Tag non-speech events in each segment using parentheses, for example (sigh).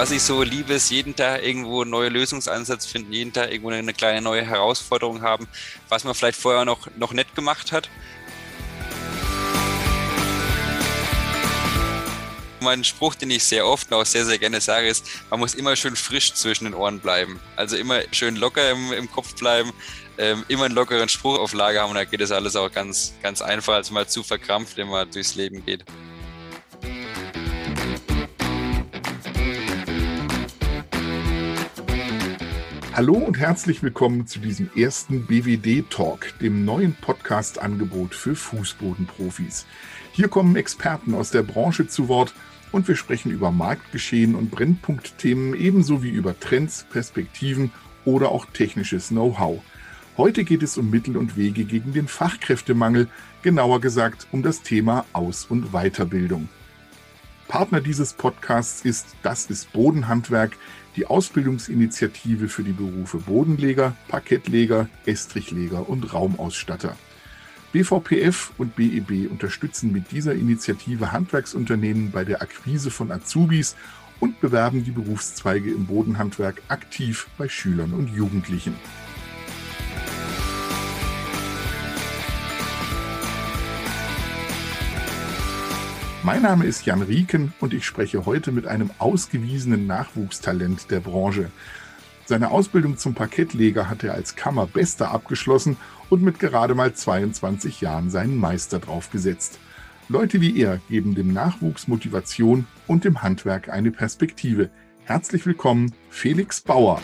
Was ich so liebe, ist jeden Tag irgendwo neue Lösungsansätze finden, jeden Tag irgendwo eine kleine neue Herausforderung haben, was man vielleicht vorher noch, noch nicht gemacht hat. Mein Spruch, den ich sehr oft und auch sehr, sehr gerne sage, ist, man muss immer schön frisch zwischen den Ohren bleiben. Also immer schön locker im, im Kopf bleiben, ähm, immer einen lockeren Spruch auf Lager haben und da geht das alles auch ganz, ganz einfach, als mal zu verkrampft, wenn man durchs Leben geht. Hallo und herzlich willkommen zu diesem ersten BWD Talk, dem neuen Podcast-Angebot für Fußbodenprofis. Hier kommen Experten aus der Branche zu Wort und wir sprechen über Marktgeschehen und Brennpunktthemen ebenso wie über Trends, Perspektiven oder auch technisches Know-how. Heute geht es um Mittel und Wege gegen den Fachkräftemangel, genauer gesagt um das Thema Aus- und Weiterbildung. Partner dieses Podcasts ist Das ist Bodenhandwerk, die Ausbildungsinitiative für die Berufe Bodenleger, Parkettleger, Estrichleger und Raumausstatter. BVPF und BEB unterstützen mit dieser Initiative Handwerksunternehmen bei der Akquise von Azubis und bewerben die Berufszweige im Bodenhandwerk aktiv bei Schülern und Jugendlichen. Mein Name ist Jan Rieken und ich spreche heute mit einem ausgewiesenen Nachwuchstalent der Branche. Seine Ausbildung zum Parkettleger hat er als Kammerbester abgeschlossen und mit gerade mal 22 Jahren seinen Meister draufgesetzt. Leute wie er geben dem Nachwuchs Motivation und dem Handwerk eine Perspektive. Herzlich willkommen, Felix Bauer.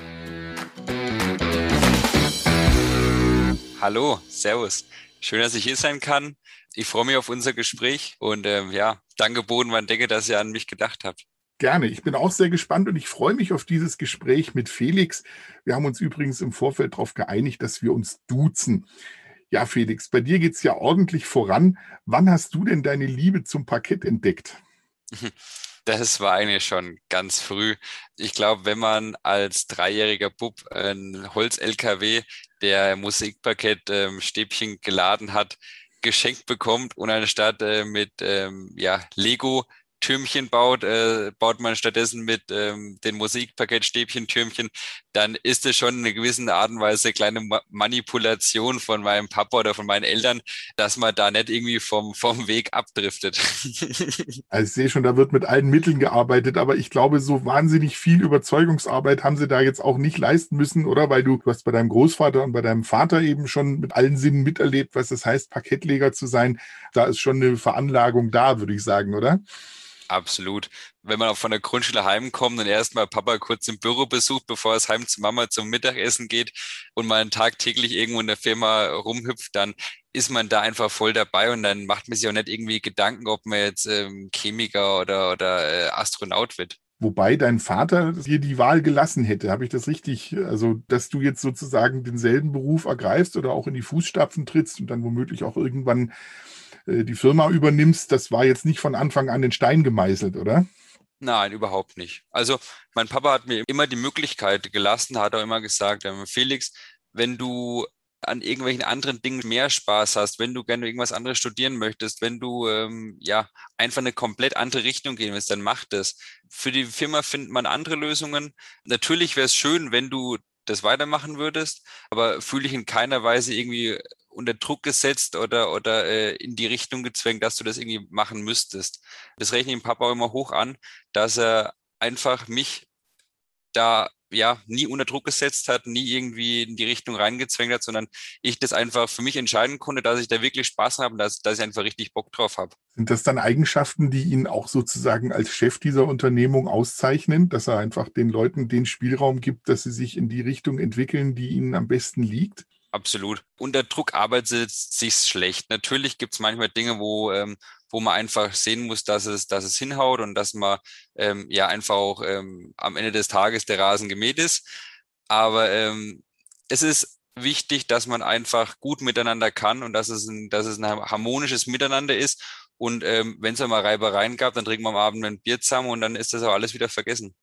Hallo, Servus. Schön, dass ich hier sein kann. Ich freue mich auf unser Gespräch und ähm, ja, danke Bodenmann, denke, dass ihr an mich gedacht habt. Gerne. Ich bin auch sehr gespannt und ich freue mich auf dieses Gespräch mit Felix. Wir haben uns übrigens im Vorfeld darauf geeinigt, dass wir uns duzen. Ja, Felix, bei dir geht es ja ordentlich voran. Wann hast du denn deine Liebe zum Parkett entdeckt? (laughs) Das war eigentlich schon ganz früh. Ich glaube, wenn man als dreijähriger Bub ein Holz-LKW, der Musikparkett ähm, Stäbchen geladen hat, geschenkt bekommt und anstatt äh, mit ähm, ja, Lego Türmchen baut, äh, baut man stattdessen mit ähm, den Musikpaket Türmchen, dann ist es schon in einer gewissen Art und Weise eine kleine Ma Manipulation von meinem Papa oder von meinen Eltern, dass man da nicht irgendwie vom, vom Weg abdriftet. (laughs) Also ich sehe schon, da wird mit allen Mitteln gearbeitet, aber ich glaube, so wahnsinnig viel Überzeugungsarbeit haben sie da jetzt auch nicht leisten müssen, oder? Weil du, du hast bei deinem Großvater und bei deinem Vater eben schon mit allen Sinnen miterlebt, was es heißt, Parkettleger zu sein. Da ist schon eine Veranlagung da, würde ich sagen, oder? Absolut. Wenn man auch von der Grundschule heimkommt und erstmal Papa kurz im Büro besucht, bevor es heim zu Mama zum Mittagessen geht und man tagtäglich irgendwo in der Firma rumhüpft, dann ist man da einfach voll dabei und dann macht man sich auch nicht irgendwie Gedanken, ob man jetzt ähm, Chemiker oder, oder äh, Astronaut wird. Wobei dein Vater dir die Wahl gelassen hätte. Habe ich das richtig? Also, dass du jetzt sozusagen denselben Beruf ergreifst oder auch in die Fußstapfen trittst und dann womöglich auch irgendwann die Firma übernimmst, das war jetzt nicht von Anfang an den Stein gemeißelt, oder? Nein, überhaupt nicht. Also mein Papa hat mir immer die Möglichkeit gelassen, hat auch immer gesagt, ähm, Felix, wenn du an irgendwelchen anderen Dingen mehr Spaß hast, wenn du gerne irgendwas anderes studieren möchtest, wenn du ähm, ja einfach eine komplett andere Richtung gehen willst, dann mach das. Für die Firma findet man andere Lösungen. Natürlich wäre es schön, wenn du das weitermachen würdest, aber fühle ich in keiner Weise irgendwie unter Druck gesetzt oder, oder äh, in die Richtung gezwängt, dass du das irgendwie machen müsstest. Das rechne ich dem Papa immer hoch an, dass er einfach mich da ja nie unter Druck gesetzt hat, nie irgendwie in die Richtung reingezwängt hat, sondern ich das einfach für mich entscheiden konnte, dass ich da wirklich Spaß habe und dass, dass ich einfach richtig Bock drauf habe. Sind das dann Eigenschaften, die ihn auch sozusagen als Chef dieser Unternehmung auszeichnen, dass er einfach den Leuten den Spielraum gibt, dass sie sich in die Richtung entwickeln, die ihnen am besten liegt? Absolut. Unter Druck arbeitet es sich schlecht. Natürlich gibt es manchmal Dinge, wo, ähm, wo man einfach sehen muss, dass es, dass es hinhaut und dass man ähm, ja einfach auch ähm, am Ende des Tages der Rasen gemäht ist. Aber ähm, es ist wichtig, dass man einfach gut miteinander kann und dass es ein, dass es ein harmonisches Miteinander ist. Und ähm, wenn es einmal Reibereien gab, dann trinken wir am Abend ein Bier zusammen und dann ist das auch alles wieder vergessen.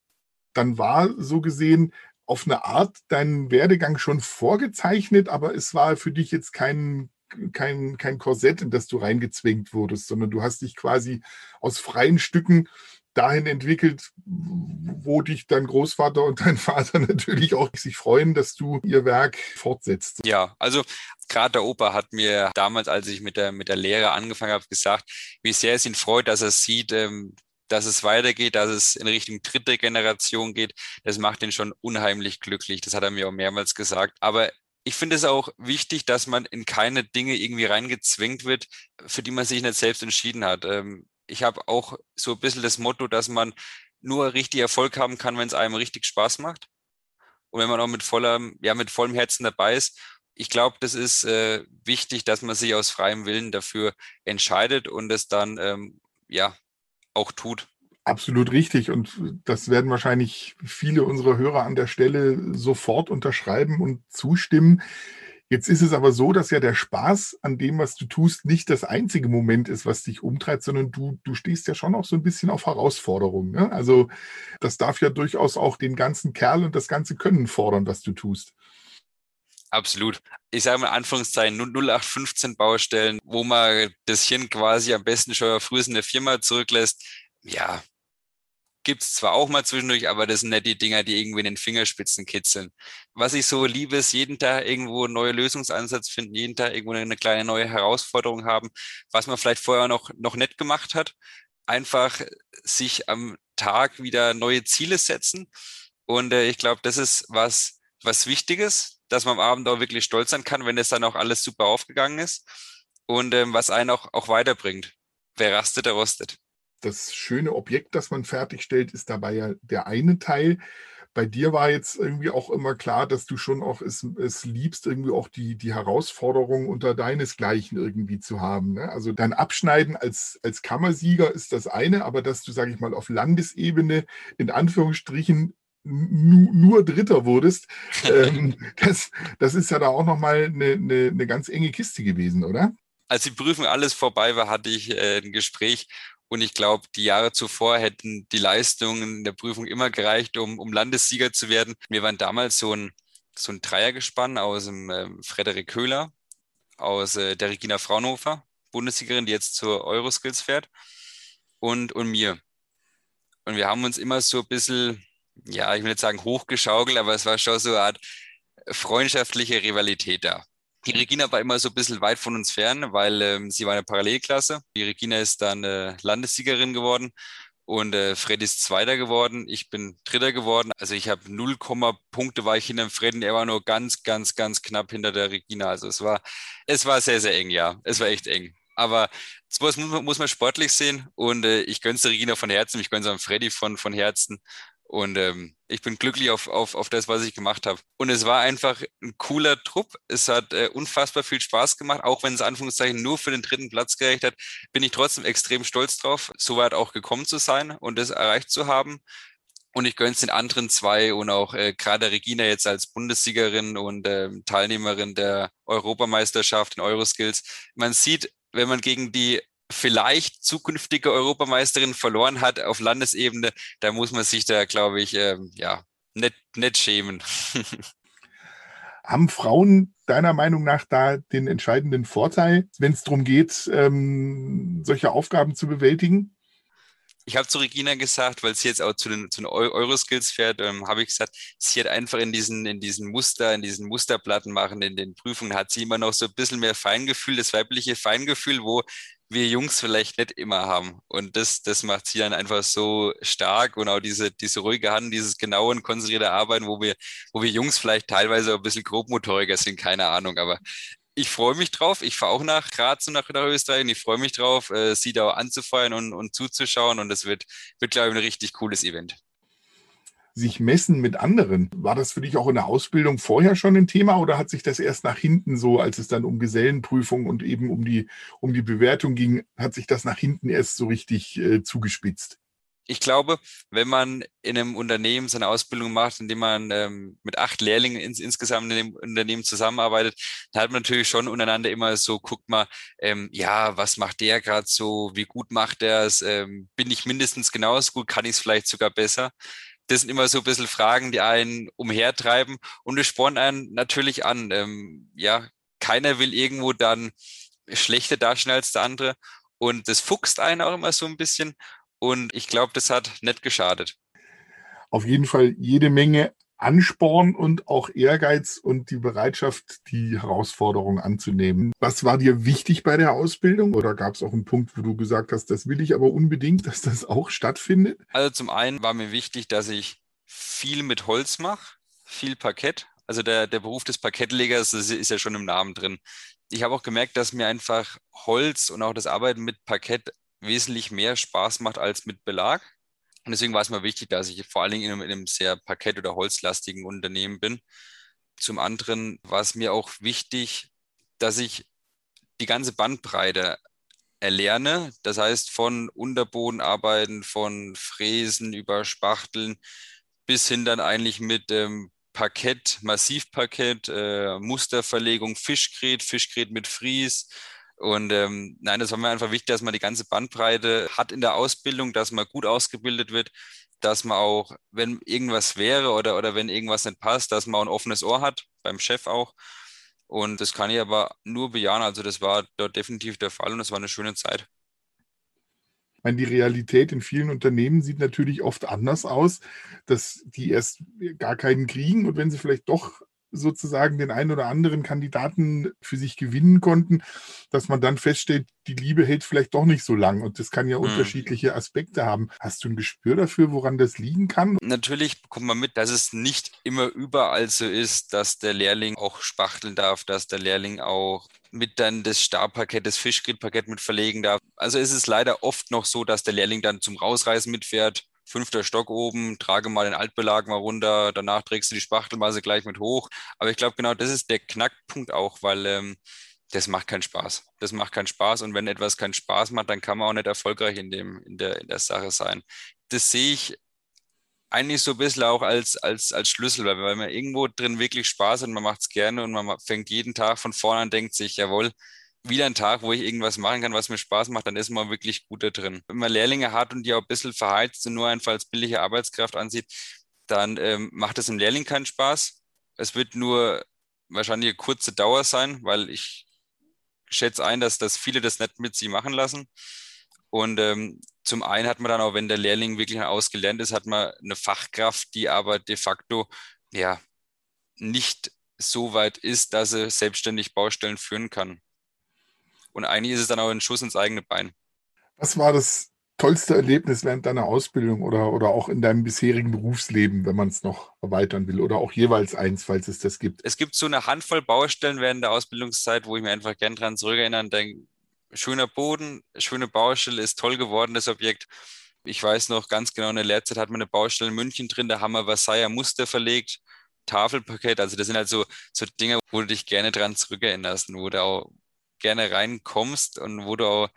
Dann war so gesehen auf eine Art deinen Werdegang schon vorgezeichnet, aber es war für dich jetzt kein, kein, kein Korsett, in das du reingezwängt wurdest, sondern du hast dich quasi aus freien Stücken dahin entwickelt, wo dich dein Großvater und dein Vater (laughs) natürlich auch sich freuen, dass du ihr Werk fortsetzt. Ja, also gerade der Opa hat mir damals, als ich mit der, mit der Lehre angefangen habe, gesagt, wie sehr es ihn freut, dass er sieht, ähm, dass es weitergeht, dass es in Richtung dritte Generation geht. Das macht ihn schon unheimlich glücklich. Das hat er mir auch mehrmals gesagt. Aber ich finde es auch wichtig, dass man in keine Dinge irgendwie reingezwängt wird, für die man sich nicht selbst entschieden hat. Ähm, ich habe auch so ein bisschen das Motto, dass man nur richtig Erfolg haben kann, wenn es einem richtig Spaß macht. Und wenn man auch mit vollem, ja, mit vollem Herzen dabei ist. Ich glaube, das ist äh, wichtig, dass man sich aus freiem Willen dafür entscheidet und es dann ähm, ja auch tut. Absolut richtig. Und das werden wahrscheinlich viele unserer Hörer an der Stelle sofort unterschreiben und zustimmen. Jetzt ist es aber so, dass ja der Spaß an dem, was du tust, nicht das einzige Moment ist, was dich umtreibt, sondern du, du stehst ja schon auch so ein bisschen auf Herausforderungen. Ne? Also das darf ja durchaus auch den ganzen Kerl und das ganze Können fordern, was du tust. Absolut. Ich sage mal Anführungszeichen 0815 Baustellen, wo man das Hirn quasi am besten schon frühestens in der Firma zurücklässt. Ja, gibt's zwar auch mal zwischendurch, aber das sind nicht die Dinger, die irgendwie in den Fingerspitzen kitzeln. Was ich so liebe, ist jeden Tag irgendwo neue Lösungsansatz finden, jeden Tag irgendwo eine kleine neue Herausforderung haben, was man vielleicht vorher noch, noch nicht gemacht hat. Einfach sich am Tag wieder neue Ziele setzen. Und äh, ich glaube, das ist was, was Wichtiges, dass man am Abend auch wirklich stolz sein kann, wenn es dann auch alles super aufgegangen ist und ähm, was einen auch, auch weiterbringt. Wer rastet, der rostet das schöne Objekt, das man fertigstellt, ist dabei ja der eine Teil. Bei dir war jetzt irgendwie auch immer klar, dass du schon auch es, es liebst, irgendwie auch die, die Herausforderung unter deinesgleichen irgendwie zu haben. Ne? Also dein Abschneiden als, als Kammersieger ist das eine, aber dass du, sage ich mal, auf Landesebene in Anführungsstrichen nur Dritter wurdest, (laughs) ähm, das, das ist ja da auch nochmal eine, eine, eine ganz enge Kiste gewesen, oder? Als die Prüfung alles vorbei war, hatte ich äh, ein Gespräch und ich glaube, die Jahre zuvor hätten die Leistungen der Prüfung immer gereicht, um, um Landessieger zu werden. Wir waren damals so ein, so ein Dreiergespann aus dem äh, Frederik Köhler, aus äh, der Regina Fraunhofer, Bundessiegerin, die jetzt zur Euroskills fährt, und, und mir. Und wir haben uns immer so ein bisschen, ja, ich will nicht sagen hochgeschaukelt, aber es war schon so eine Art freundschaftliche Rivalität da. Die Regina war immer so ein bisschen weit von uns fern, weil ähm, sie war eine Parallelklasse. Die Regina ist dann äh, Landessiegerin geworden und äh, Freddy ist Zweiter geworden. Ich bin Dritter geworden. Also ich habe 0, Punkte war ich hinter Freddy. Er war nur ganz, ganz, ganz knapp hinter der Regina. Also es war, es war sehr, sehr eng, ja. Es war echt eng. Aber sowas muss man, muss man sportlich sehen und äh, ich gönn's der Regina von Herzen, ich gönn's am Freddy von, von Herzen und ähm, ich bin glücklich auf, auf, auf das, was ich gemacht habe. Und es war einfach ein cooler Trupp. Es hat äh, unfassbar viel Spaß gemacht, auch wenn es Anführungszeichen nur für den dritten Platz gereicht hat, bin ich trotzdem extrem stolz drauf, so weit auch gekommen zu sein und das erreicht zu haben. Und ich gönne es den anderen zwei und auch äh, gerade Regina jetzt als Bundessiegerin und äh, Teilnehmerin der Europameisterschaft in Euroskills. Man sieht, wenn man gegen die vielleicht zukünftige Europameisterin verloren hat auf Landesebene, da muss man sich da, glaube ich, ähm, ja, nicht, nicht schämen. (laughs) Haben Frauen deiner Meinung nach da den entscheidenden Vorteil, wenn es darum geht, ähm, solche Aufgaben zu bewältigen? Ich habe zu Regina gesagt, weil sie jetzt auch zu den, zu den Euroskills fährt, ähm, habe ich gesagt, sie hat einfach in diesen, in diesen Muster, in diesen Musterplatten machen, in den Prüfungen, hat sie immer noch so ein bisschen mehr Feingefühl, das weibliche Feingefühl, wo wir Jungs vielleicht nicht immer haben. Und das, das macht sie dann einfach so stark und auch diese, diese ruhige Hand, dieses genaue und konzentrierte Arbeiten, wo wir, wo wir Jungs vielleicht teilweise ein bisschen grobmotoriger sind, keine Ahnung. Aber ich freue mich drauf. Ich fahre auch nach Graz und nach, nach Österreich und ich freue mich drauf, äh, sie da anzufeuern und, und zuzuschauen. Und das wird, wird, glaube ich, ein richtig cooles Event sich messen mit anderen. War das für dich auch in der Ausbildung vorher schon ein Thema oder hat sich das erst nach hinten so, als es dann um Gesellenprüfung und eben um die, um die Bewertung ging, hat sich das nach hinten erst so richtig äh, zugespitzt? ich glaube, wenn man in einem Unternehmen seine Ausbildung macht, indem man ähm, mit acht Lehrlingen ins, insgesamt in dem Unternehmen zusammenarbeitet, dann hat man natürlich schon untereinander immer so, guckt mal, ähm, ja, was macht der gerade so, wie gut macht er es, ähm, bin ich mindestens genauso gut, kann ich es vielleicht sogar besser das sind immer so ein bisschen Fragen, die einen umhertreiben und es spornt einen natürlich an. Ähm, ja, keiner will irgendwo dann schlechter darstellen als der andere und das fuchst einen auch immer so ein bisschen. Und ich glaube, das hat nicht geschadet. Auf jeden Fall jede Menge Ansporn und auch Ehrgeiz und die Bereitschaft, die Herausforderung anzunehmen. Was war dir wichtig bei der Ausbildung? Oder gab es auch einen Punkt, wo du gesagt hast, das will ich aber unbedingt, dass das auch stattfindet? Also zum einen war mir wichtig, dass ich viel mit Holz mache, viel Parkett. Also der, der Beruf des Parkettlegers ist ja schon im Namen drin. Ich habe auch gemerkt, dass mir einfach Holz und auch das Arbeiten mit Parkett wesentlich mehr Spaß macht als mit Belag. Und deswegen war es mir wichtig, dass ich vor allen Dingen in einem, in einem sehr parkett- oder holzlastigen Unternehmen bin. Zum anderen war es mir auch wichtig, dass ich die ganze Bandbreite erlerne. Das heißt, von Unterbodenarbeiten, von Fräsen über Spachteln bis hin dann eigentlich mit ähm, Parkett, Massivparkett, äh, Musterverlegung, Fischgrät, Fischgrät mit Fries, und ähm, nein, das war mir einfach wichtig, dass man die ganze Bandbreite hat in der Ausbildung, dass man gut ausgebildet wird, dass man auch, wenn irgendwas wäre oder, oder wenn irgendwas nicht passt, dass man auch ein offenes Ohr hat, beim Chef auch. Und das kann ich aber nur bejahen. Also das war dort definitiv der Fall und es war eine schöne Zeit. Ich meine, die Realität in vielen Unternehmen sieht natürlich oft anders aus, dass die erst gar keinen kriegen und wenn sie vielleicht doch sozusagen den einen oder anderen Kandidaten für sich gewinnen konnten, dass man dann feststellt, die Liebe hält vielleicht doch nicht so lang und das kann ja hm. unterschiedliche Aspekte haben. Hast du ein Gespür dafür, woran das liegen kann? Natürlich bekommt man mit, dass es nicht immer überall so ist, dass der Lehrling auch spachteln darf, dass der Lehrling auch mit dann das Stabparkett, das Fischgrittparkett mit verlegen darf. Also ist es leider oft noch so, dass der Lehrling dann zum Rausreißen mitfährt fünfter Stock oben, trage mal den Altbelag mal runter, danach trägst du die Spachtelmasse gleich mit hoch. Aber ich glaube, genau das ist der Knackpunkt auch, weil ähm, das macht keinen Spaß. Das macht keinen Spaß und wenn etwas keinen Spaß macht, dann kann man auch nicht erfolgreich in, dem, in, der, in der Sache sein. Das sehe ich eigentlich so ein bisschen auch als, als, als Schlüssel, weil, weil man irgendwo drin wirklich Spaß hat und man macht es gerne und man fängt jeden Tag von vorne an, denkt sich, jawohl, wieder ein Tag, wo ich irgendwas machen kann, was mir Spaß macht, dann ist man wirklich gut da drin. Wenn man Lehrlinge hat und die auch ein bisschen verheizt und nur einfach als billige Arbeitskraft ansieht, dann ähm, macht es im Lehrling keinen Spaß. Es wird nur wahrscheinlich eine kurze Dauer sein, weil ich schätze ein, dass, dass viele das nicht mit sie machen lassen. Und ähm, zum einen hat man dann auch, wenn der Lehrling wirklich ausgelernt ist, hat man eine Fachkraft, die aber de facto ja nicht so weit ist, dass er selbstständig Baustellen führen kann. Und eigentlich ist es dann auch ein Schuss ins eigene Bein. Was war das tollste Erlebnis während deiner Ausbildung oder, oder auch in deinem bisherigen Berufsleben, wenn man es noch erweitern will? Oder auch jeweils eins, falls es das gibt? Es gibt so eine Handvoll Baustellen während der Ausbildungszeit, wo ich mir einfach gern dran zurückerinnern denke. Schöner Boden, schöne Baustelle, ist toll geworden, das Objekt. Ich weiß noch ganz genau, in der Lehrzeit hat man eine Baustelle in München drin, da haben wir Versailler Muster verlegt, Tafelpaket. Also das sind halt so, so Dinge, wo du dich gerne dran zurückerinnerst und wo du auch, gerne reinkommst und wo du auch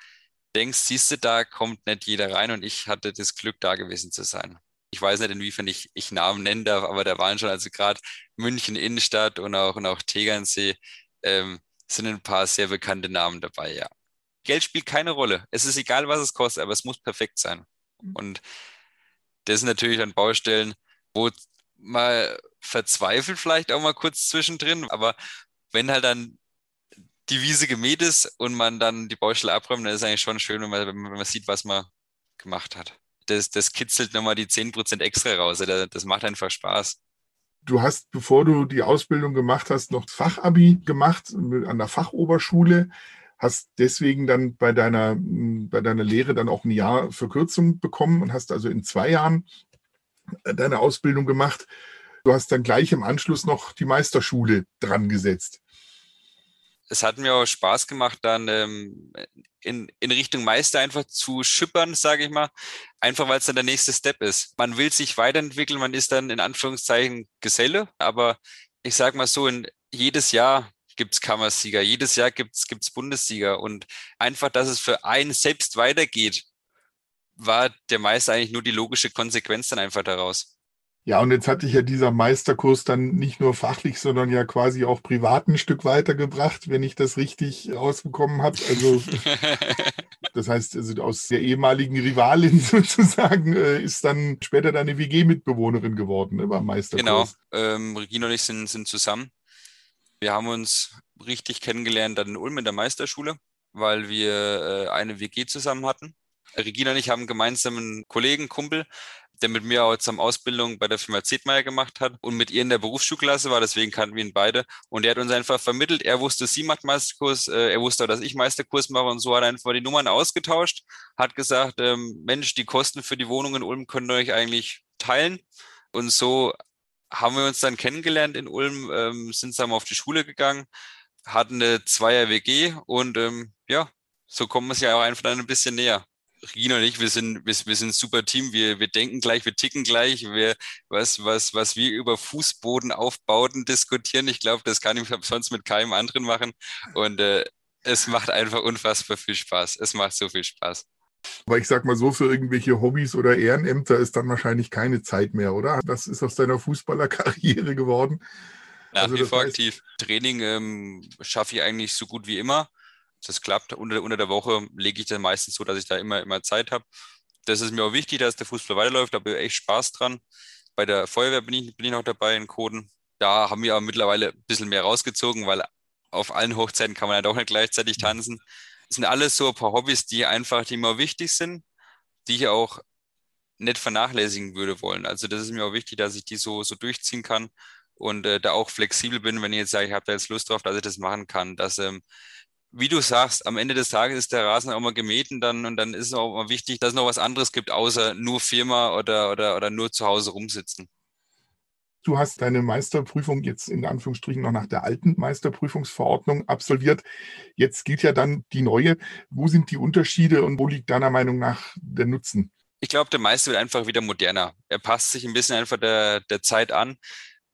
denkst, siehst du, da kommt nicht jeder rein und ich hatte das Glück, da gewesen zu sein. Ich weiß nicht, inwiefern ich, ich Namen nennen darf, aber da waren schon, also gerade München Innenstadt und auch, und auch Tegernsee, ähm, sind ein paar sehr bekannte Namen dabei, ja. Geld spielt keine Rolle. Es ist egal, was es kostet, aber es muss perfekt sein. Mhm. Und das sind natürlich an Baustellen, wo mal verzweifelt vielleicht auch mal kurz zwischendrin, aber wenn halt dann die Wiese gemäht ist und man dann die Baustelle abräumt, dann ist es eigentlich schon schön, wenn man, wenn man sieht, was man gemacht hat. Das, das kitzelt nochmal die 10% extra raus. Das macht einfach Spaß. Du hast, bevor du die Ausbildung gemacht hast, noch Fachabi gemacht an der Fachoberschule, hast deswegen dann bei deiner, bei deiner Lehre dann auch ein Jahr Verkürzung bekommen und hast also in zwei Jahren deine Ausbildung gemacht. Du hast dann gleich im Anschluss noch die Meisterschule dran gesetzt es hat mir auch Spaß gemacht, dann ähm, in, in Richtung Meister einfach zu schippern, sage ich mal, einfach weil es dann der nächste Step ist. Man will sich weiterentwickeln, man ist dann in Anführungszeichen Geselle, aber ich sage mal so, in, jedes Jahr gibt es Kammersieger, jedes Jahr gibt es Bundessieger und einfach, dass es für einen selbst weitergeht, war der Meister eigentlich nur die logische Konsequenz dann einfach daraus. Ja, und jetzt hatte ich ja dieser Meisterkurs dann nicht nur fachlich, sondern ja quasi auch privat ein Stück weitergebracht, wenn ich das richtig rausbekommen habe. Also (laughs) das heißt, also aus der ehemaligen Rivalin (laughs) sozusagen äh, ist dann später deine WG-Mitbewohnerin geworden ne, beim Meisterkurs. Genau, ähm, Regina und ich sind, sind zusammen. Wir haben uns richtig kennengelernt dann in Ulm in der Meisterschule, weil wir äh, eine WG zusammen hatten. Regina und ich haben gemeinsam einen Kollegen, Kumpel, der mit mir auch zusammen Ausbildung bei der Firma Zedmeier gemacht hat und mit ihr in der Berufsschulklasse war, deswegen kannten wir ihn beide. Und er hat uns einfach vermittelt, er wusste, sie macht Meisterkurs, äh, er wusste auch, dass ich Meisterkurs mache und so hat er einfach die Nummern ausgetauscht, hat gesagt, ähm, Mensch, die Kosten für die Wohnung in Ulm könnt ihr euch eigentlich teilen. Und so haben wir uns dann kennengelernt in Ulm, ähm, sind zusammen auf die Schule gegangen, hatten eine Zweier-WG und ähm, ja, so kommen wir es ja auch einfach dann ein bisschen näher. Regina und ich, wir sind, wir, wir sind ein super Team. Wir, wir denken gleich, wir ticken gleich. Wir, was, was, was wir über Fußbodenaufbauten diskutieren, ich glaube, das kann ich (laughs) sonst mit keinem anderen machen. Und äh, es macht einfach unfassbar viel Spaß. Es macht so viel Spaß. Aber ich sag mal so, für irgendwelche Hobbys oder Ehrenämter ist dann wahrscheinlich keine Zeit mehr, oder? Das ist aus deiner Fußballerkarriere geworden. Nach also wie vor aktiv. Training ähm, schaffe ich eigentlich so gut wie immer das klappt. Unter, unter der Woche lege ich dann meistens so, dass ich da immer, immer Zeit habe. Das ist mir auch wichtig, dass der Fußball weiterläuft. Da habe ich echt Spaß dran. Bei der Feuerwehr bin ich, bin ich noch dabei in Coden. Da haben wir aber mittlerweile ein bisschen mehr rausgezogen, weil auf allen Hochzeiten kann man ja doch nicht gleichzeitig tanzen. Das sind alles so ein paar Hobbys, die einfach, die mir wichtig sind, die ich auch nicht vernachlässigen würde wollen. Also das ist mir auch wichtig, dass ich die so, so durchziehen kann und äh, da auch flexibel bin, wenn ich jetzt sage, ich habe da jetzt Lust drauf, dass ich das machen kann. Dass ähm, wie du sagst, am Ende des Tages ist der Rasen auch mal gemäht und dann, und dann ist es auch mal wichtig, dass es noch was anderes gibt, außer nur Firma oder, oder, oder nur zu Hause rumsitzen. Du hast deine Meisterprüfung jetzt in Anführungsstrichen noch nach der alten Meisterprüfungsverordnung absolviert. Jetzt gilt ja dann die neue. Wo sind die Unterschiede und wo liegt deiner Meinung nach der Nutzen? Ich glaube, der Meister wird einfach wieder moderner. Er passt sich ein bisschen einfach der, der Zeit an.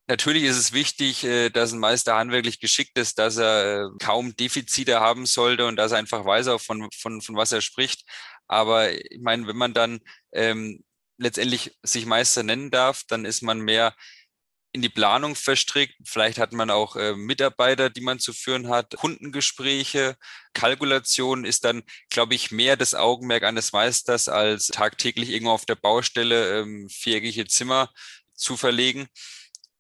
Natürlich ist es wichtig, äh, dass ein Meister handwerklich geschickt ist, dass er äh, kaum Defizite haben sollte und dass er einfach weiß, auch von, von, von was er spricht. Aber ich meine, wenn man dann ähm, letztendlich sich Meister nennen darf, dann ist man mehr in die Planung verstrickt. Vielleicht hat man auch äh, Mitarbeiter, die man zu führen hat, Kundengespräche, Kalkulation ist dann, glaube ich, mehr das Augenmerk eines Meisters, als tagtäglich irgendwo auf der Baustelle ähm, viereckige Zimmer zu verlegen.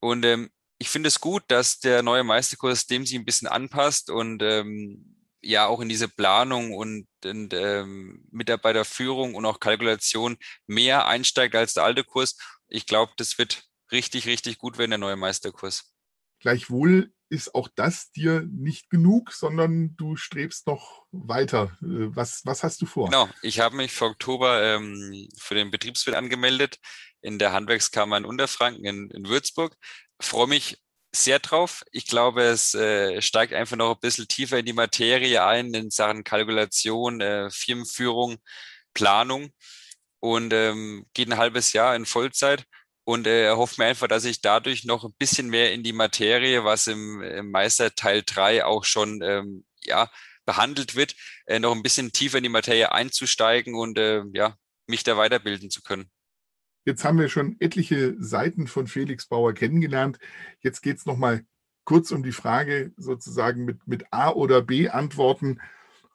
Und ähm, ich finde es gut, dass der neue Meisterkurs dem sich ein bisschen anpasst und ähm, ja auch in diese Planung und, und ähm, Mitarbeiterführung und auch Kalkulation mehr einsteigt als der alte Kurs. Ich glaube, das wird richtig, richtig gut werden, der neue Meisterkurs. Gleichwohl ist auch das dir nicht genug, sondern du strebst noch weiter. Äh, was, was hast du vor? Genau, ich habe mich für Oktober ähm, für den Betriebswirt angemeldet in der Handwerkskammer in Unterfranken in, in Würzburg. Freue mich sehr drauf. Ich glaube, es äh, steigt einfach noch ein bisschen tiefer in die Materie ein in Sachen Kalkulation, äh, Firmenführung, Planung und ähm, geht ein halbes Jahr in Vollzeit und äh, hoffe mir einfach, dass ich dadurch noch ein bisschen mehr in die Materie, was im, im Meister Teil 3 auch schon ähm, ja, behandelt wird, äh, noch ein bisschen tiefer in die Materie einzusteigen und äh, ja, mich da weiterbilden zu können. Jetzt haben wir schon etliche Seiten von Felix Bauer kennengelernt. Jetzt geht es nochmal kurz um die Frage, sozusagen mit, mit A oder B Antworten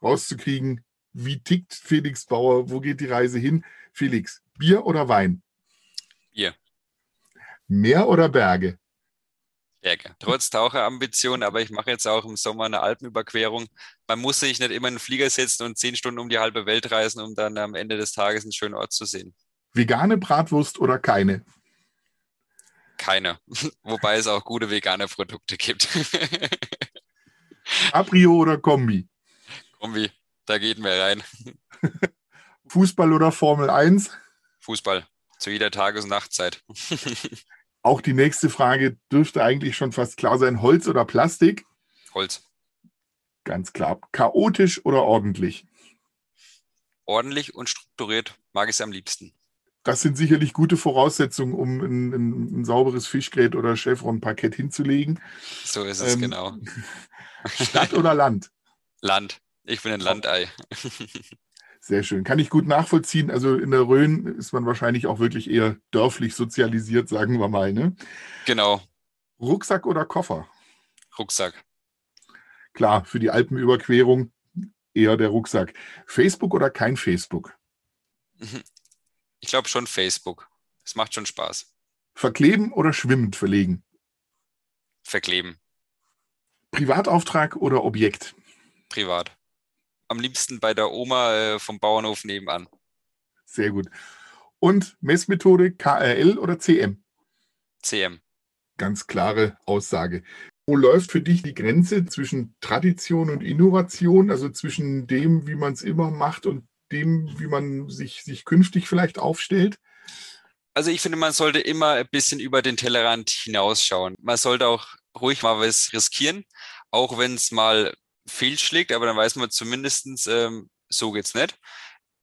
rauszukriegen. Wie tickt Felix Bauer? Wo geht die Reise hin? Felix, Bier oder Wein? Bier. Meer oder Berge? Berge. Trotz Taucherambition, aber ich mache jetzt auch im Sommer eine Alpenüberquerung. Man muss sich nicht immer in den Flieger setzen und zehn Stunden um die halbe Welt reisen, um dann am Ende des Tages einen schönen Ort zu sehen. Vegane Bratwurst oder keine? Keine. (laughs) Wobei es auch gute vegane Produkte gibt. (laughs) Cabrio oder Kombi? Kombi, da geht mehr rein. (laughs) Fußball oder Formel 1? Fußball, zu jeder Tages- und Nachtzeit. Auch die nächste Frage dürfte eigentlich schon fast klar sein. Holz oder Plastik? Holz. Ganz klar. Chaotisch oder ordentlich? Ordentlich und strukturiert mag ich es am liebsten das sind sicherlich gute Voraussetzungen, um ein, ein, ein sauberes Fischgrät oder Chevron-Parkett hinzulegen. So ist es, ähm, genau. (laughs) Stadt oder Land? Land. Ich bin ein Landei. Sehr schön. Kann ich gut nachvollziehen. Also in der Rhön ist man wahrscheinlich auch wirklich eher dörflich sozialisiert, sagen wir mal. Ne? Genau. Rucksack oder Koffer? Rucksack. Klar, für die Alpenüberquerung eher der Rucksack. Facebook oder kein Facebook? (laughs) Ich glaube schon Facebook. Es macht schon Spaß. Verkleben oder schwimmend verlegen? Verkleben. Privatauftrag oder Objekt? Privat. Am liebsten bei der Oma äh, vom Bauernhof nebenan. Sehr gut. Und Messmethode KRL oder CM? CM. Ganz klare Aussage. Wo läuft für dich die Grenze zwischen Tradition und Innovation, also zwischen dem, wie man es immer macht und dem, wie man sich, sich künftig vielleicht aufstellt? Also ich finde, man sollte immer ein bisschen über den Tellerrand hinausschauen. Man sollte auch ruhig mal was riskieren, auch wenn es mal fehlschlägt, aber dann weiß man zumindestens ähm, so geht's nicht.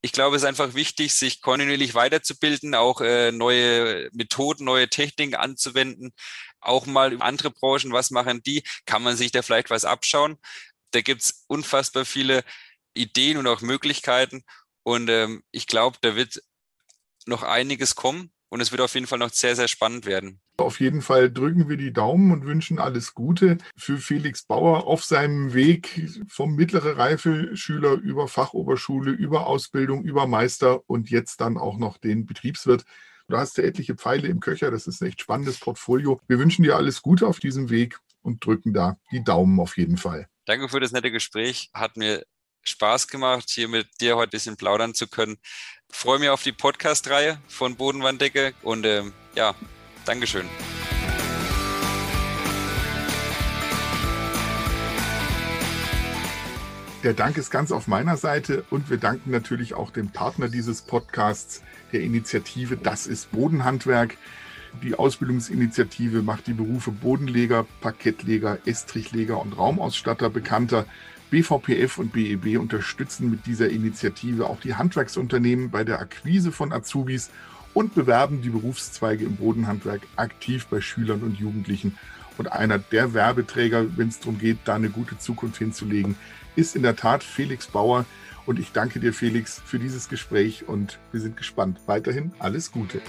Ich glaube, es ist einfach wichtig, sich kontinuierlich weiterzubilden, auch äh, neue Methoden, neue Techniken anzuwenden, auch mal andere Branchen, was machen die, kann man sich da vielleicht was abschauen. Da gibt's unfassbar viele Ideen und auch Möglichkeiten. Und ähm, ich glaube, da wird noch einiges kommen und es wird auf jeden Fall noch sehr, sehr spannend werden. Auf jeden Fall drücken wir die Daumen und wünschen alles Gute für Felix Bauer auf seinem Weg vom mittlere Reife Schüler über Fachoberschule, über Ausbildung, über Meister und jetzt dann auch noch den Betriebswirt. Du hast ja etliche Pfeile im Köcher, das ist ein echt spannendes Portfolio. Wir wünschen dir alles Gute auf diesem Weg und drücken da die Daumen auf jeden Fall. Danke für das nette Gespräch. Hat mir Spaß gemacht, hier mit dir heute ein bisschen plaudern zu können. freue mich auf die Podcast-Reihe von Bodenwanddecke und ähm, ja, Dankeschön. Der Dank ist ganz auf meiner Seite und wir danken natürlich auch dem Partner dieses Podcasts, der Initiative Das ist Bodenhandwerk. Die Ausbildungsinitiative macht die Berufe Bodenleger, Parkettleger, Estrichleger und Raumausstatter bekannter. BVPF und BEB unterstützen mit dieser Initiative auch die Handwerksunternehmen bei der Akquise von Azubis und bewerben die Berufszweige im Bodenhandwerk aktiv bei Schülern und Jugendlichen. Und einer der Werbeträger, wenn es darum geht, da eine gute Zukunft hinzulegen, ist in der Tat Felix Bauer. Und ich danke dir, Felix, für dieses Gespräch und wir sind gespannt. Weiterhin alles Gute.